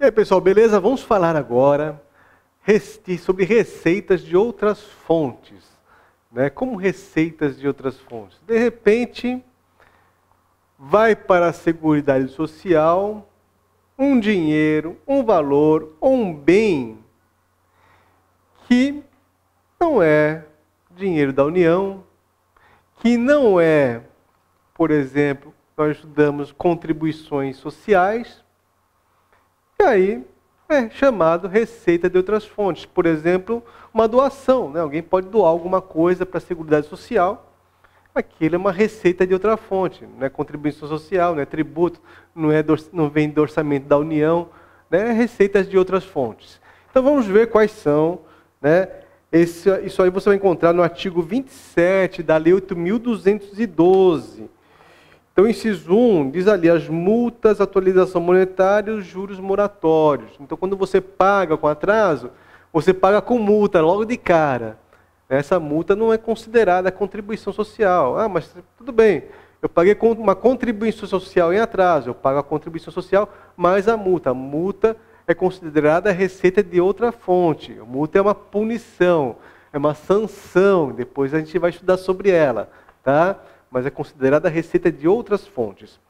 E aí, pessoal, beleza? Vamos falar agora sobre receitas de outras fontes. Né? Como receitas de outras fontes? De repente, vai para a Seguridade Social um dinheiro, um valor ou um bem que não é dinheiro da União, que não é, por exemplo, nós estudamos contribuições sociais, e aí é chamado receita de outras fontes. Por exemplo, uma doação. Né? Alguém pode doar alguma coisa para a Seguridade Social. Aquilo é uma receita de outra fonte. Não é contribuição social, não é tributo, não, é, não vem do orçamento da União. Né? É receitas de outras fontes. Então vamos ver quais são. Né? Esse, isso aí você vai encontrar no artigo 27 da Lei 8.212 então, inciso 1 diz ali as multas, atualização monetária os juros moratórios. Então, quando você paga com atraso, você paga com multa logo de cara. Essa multa não é considerada contribuição social. Ah, mas tudo bem, eu paguei uma contribuição social em atraso, eu pago a contribuição social mais a multa. A multa é considerada receita de outra fonte. A multa é uma punição, é uma sanção. Depois a gente vai estudar sobre ela, tá? Mas é considerada receita de outras fontes.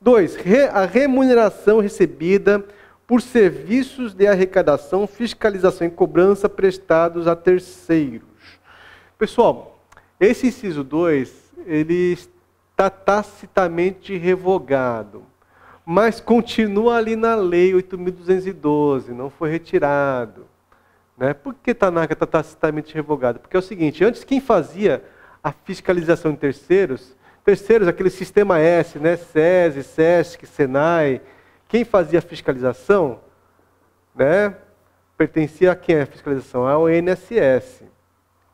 2. A remuneração recebida por serviços de arrecadação, fiscalização e cobrança prestados a terceiros. Pessoal, esse inciso 2, ele está tacitamente revogado, mas continua ali na lei 8.212, não foi retirado. Né? Por que Tanaka está tacitamente revogado? Porque é o seguinte, antes quem fazia a fiscalização de terceiros, terceiros, aquele sistema S, né? SESI, SESC, SENAI, quem fazia a fiscalização, né? Pertencia a quem a fiscalização? Ao INSS.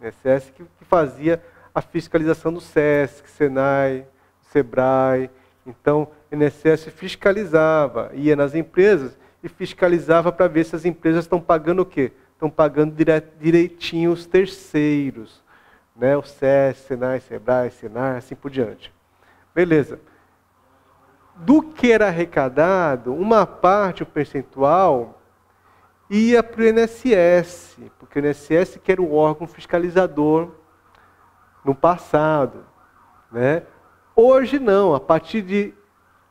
INSS que, que fazia a fiscalização do SESC, SENAI, SEBRAE. Então, o INSS fiscalizava, ia nas empresas e fiscalizava para ver se as empresas estão pagando o quê? Estão pagando direitinho os terceiros né? o SES, Senai, Sebrae, Senar, assim por diante. Beleza. Do que era arrecadado, uma parte, o percentual, ia para o INSS, porque o INSS que era o órgão fiscalizador no passado. Né? Hoje não, a partir de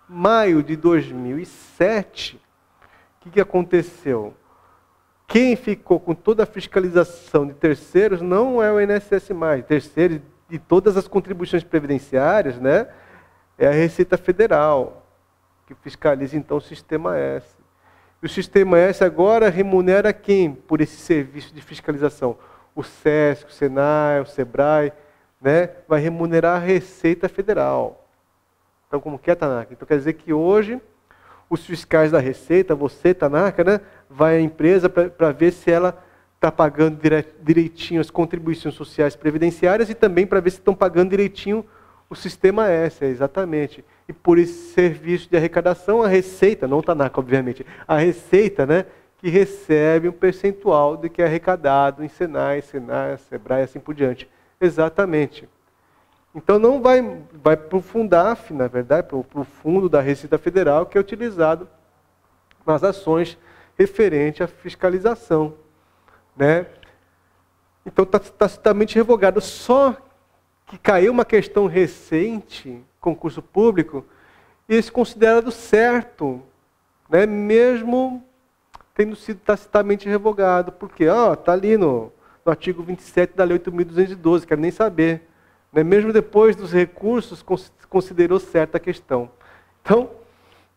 maio de 2007, o que, que aconteceu? Quem ficou com toda a fiscalização de terceiros não é o INSS mais. Terceiros de todas as contribuições previdenciárias, né? É a Receita Federal, que fiscaliza então o Sistema S. E o Sistema S agora remunera quem por esse serviço de fiscalização? O SESC, o SENAI, o SEBRAE, né? Vai remunerar a Receita Federal. Então, como que é, Tanaka? Então, quer dizer que hoje os fiscais da Receita, você, Tanaka, né, vai à empresa para ver se ela está pagando direitinho as contribuições sociais previdenciárias e também para ver se estão pagando direitinho o sistema S, é, exatamente. E por esse serviço de arrecadação, a Receita, não o Tanaka, obviamente, a Receita, né, que recebe um percentual do que é arrecadado em Senai, Senai, Sebrae, assim por diante. Exatamente. Então não vai, vai para o Fundaf, na verdade, para o fundo da Receita Federal, que é utilizado nas ações referentes à fiscalização. Né? Então está tacitamente revogado. Só que caiu uma questão recente, concurso público, e esse considerado certo, né? mesmo tendo sido tacitamente revogado. Porque está ali no, no artigo 27 da Lei 8.212, quero nem saber. Né? Mesmo depois dos recursos, considerou certa a questão. Então,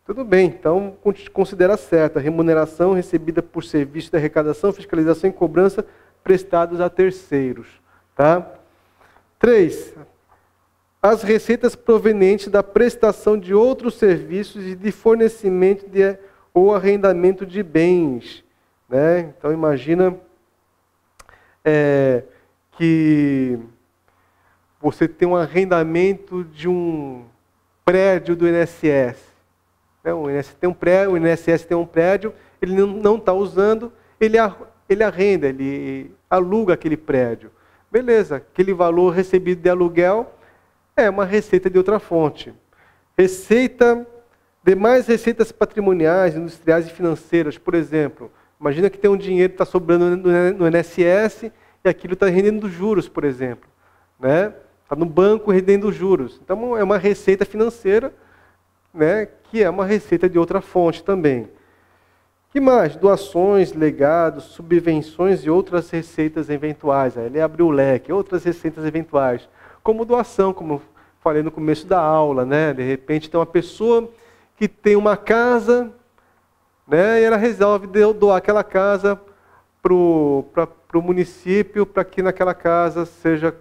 tudo bem, então considera certa a remuneração recebida por serviço de arrecadação, fiscalização e cobrança prestados a terceiros. Tá? 3. As receitas provenientes da prestação de outros serviços e de fornecimento de, ou arrendamento de bens. Né? Então imagina é, que você tem um arrendamento de um prédio do INSS. Né? O INSS tem um prédio, o INSS tem um prédio, ele não está usando, ele, ele arrenda, ele aluga aquele prédio. Beleza, aquele valor recebido de aluguel é uma receita de outra fonte. Receita Demais receitas patrimoniais, industriais e financeiras, por exemplo, imagina que tem um dinheiro que está sobrando no INSS e aquilo está rendendo juros, por exemplo. Né? Está no banco rendendo juros. Então é uma receita financeira, né, que é uma receita de outra fonte também. que mais? Doações, legados, subvenções e outras receitas eventuais. Aí ele abriu o leque, outras receitas eventuais. Como doação, como falei no começo da aula, né? De repente tem uma pessoa que tem uma casa, né, e ela resolve doar aquela casa para o município, para que naquela casa seja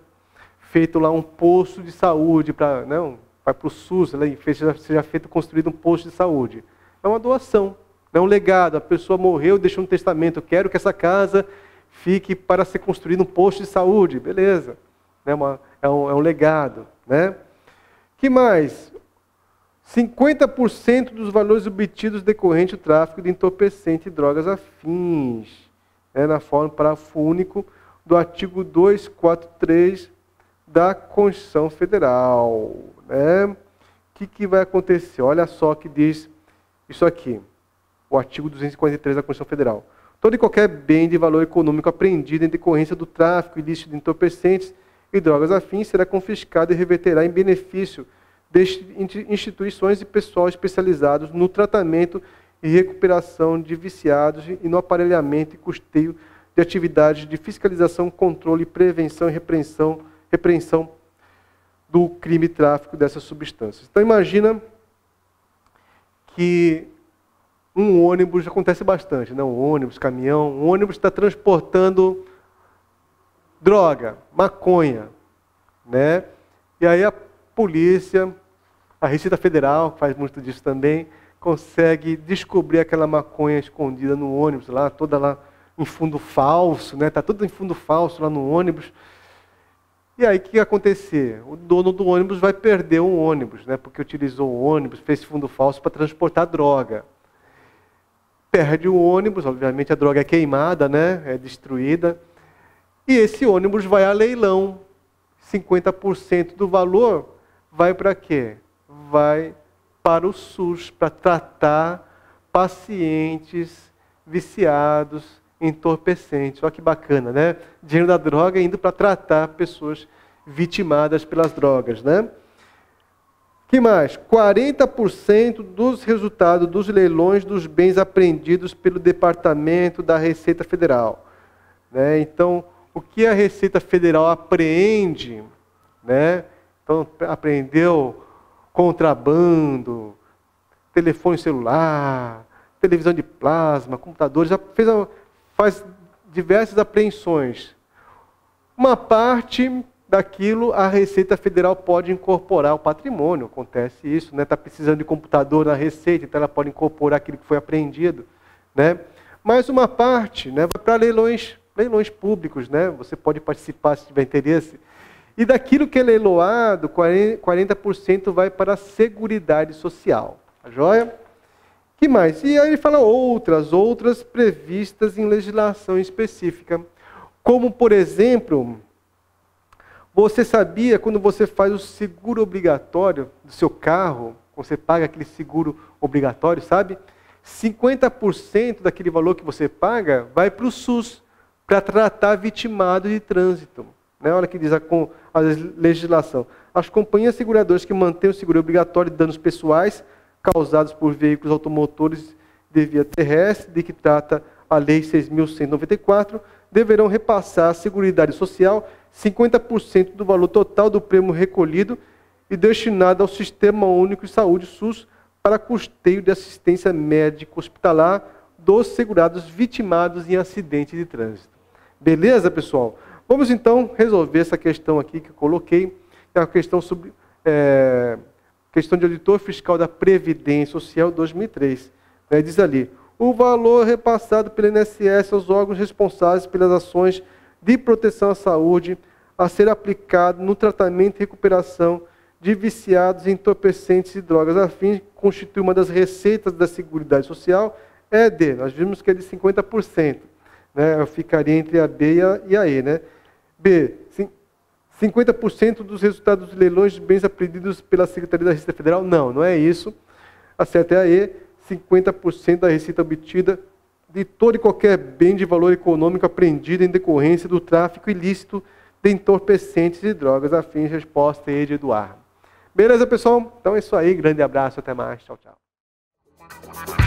feito lá um posto de saúde, para não, vai para o SUS, seja, seja feito, construído um posto de saúde. É uma doação, é um legado. A pessoa morreu, deixou um testamento, eu quero que essa casa fique para ser construído um posto de saúde. Beleza. É, uma, é, um, é um legado. Né? que mais? 50% dos valores obtidos decorrente do tráfico de entorpecente e drogas afins, né, na forma parágrafo único do artigo 243 da Constituição Federal. Né? O que, que vai acontecer? Olha só que diz isso aqui, o artigo 243 da Constituição Federal. Todo e qualquer bem de valor econômico apreendido em decorrência do tráfico ilícito de entorpecentes e drogas afins será confiscado e reverterá em benefício de instituições e pessoal especializados no tratamento e recuperação de viciados e no aparelhamento e custeio de atividades de fiscalização, controle, prevenção e repreensão, repreensão do crime tráfico dessas substâncias. Então imagina que um ônibus acontece bastante, né? um ônibus, caminhão, um ônibus está transportando droga, maconha, né? E aí a polícia a Receita Federal, faz muito disso também, consegue descobrir aquela maconha escondida no ônibus, lá toda lá em fundo falso, né? Tá tudo em fundo falso lá no ônibus. E aí o que ia acontecer? O dono do ônibus vai perder um ônibus, né? Porque utilizou o ônibus, fez fundo falso para transportar droga. Perde o ônibus, obviamente a droga é queimada, né? É destruída. E esse ônibus vai a leilão. 50% do valor vai para quê? vai para o SUS para tratar pacientes viciados, entorpecentes. Olha que bacana, né? Dinheiro da droga indo para tratar pessoas vitimadas pelas drogas, né? que mais? 40% dos resultados dos leilões dos bens apreendidos pelo Departamento da Receita Federal. Né? Então, o que a Receita Federal apreende, né? Então, apreendeu contrabando, telefone celular, televisão de plasma, computadores, já fez, faz diversas apreensões. Uma parte daquilo a Receita Federal pode incorporar ao patrimônio, acontece isso, está né? Tá precisando de computador na Receita, então ela pode incorporar aquilo que foi apreendido. Né? Mas uma parte né, vai para leilões, leilões públicos, né? você pode participar se tiver interesse. E daquilo que é leiloado, 40% vai para a Seguridade Social. Tá joia? Que mais? E aí ele fala outras, outras previstas em legislação específica. Como, por exemplo, você sabia quando você faz o seguro obrigatório do seu carro, você paga aquele seguro obrigatório, sabe? 50% daquele valor que você paga vai para o SUS, para tratar vitimado de trânsito. Né? Olha que diz a, a legislação. As companhias seguradoras que mantêm o seguro obrigatório de danos pessoais causados por veículos automotores de via terrestre, de que trata a Lei 6.194, deverão repassar à Seguridade Social 50% do valor total do prêmio recolhido e destinado ao Sistema Único de Saúde SUS para custeio de assistência médica hospitalar dos segurados vitimados em acidente de trânsito. Beleza, pessoal? Vamos então resolver essa questão aqui que eu coloquei, que é a questão sobre é, questão de auditor fiscal da Previdência Social 2003. Né, diz ali, o valor repassado pelo INSS aos órgãos responsáveis pelas ações de proteção à saúde a ser aplicado no tratamento e recuperação de viciados, entorpecentes e drogas afins constitui uma das receitas da Seguridade Social, é de, nós vimos que é de 50%. Né? Ficaria entre a B e a E. Né? B. 50% dos resultados dos leilões de bens apreendidos pela Secretaria da Receita Federal? Não, não é isso. Acerte aí, 50% da receita obtida de todo e qualquer bem de valor econômico apreendido em decorrência do tráfico ilícito de entorpecentes e drogas afins. Resposta aí de Eduardo. Beleza, pessoal? Então é isso aí. Grande abraço. Até mais. Tchau, tchau.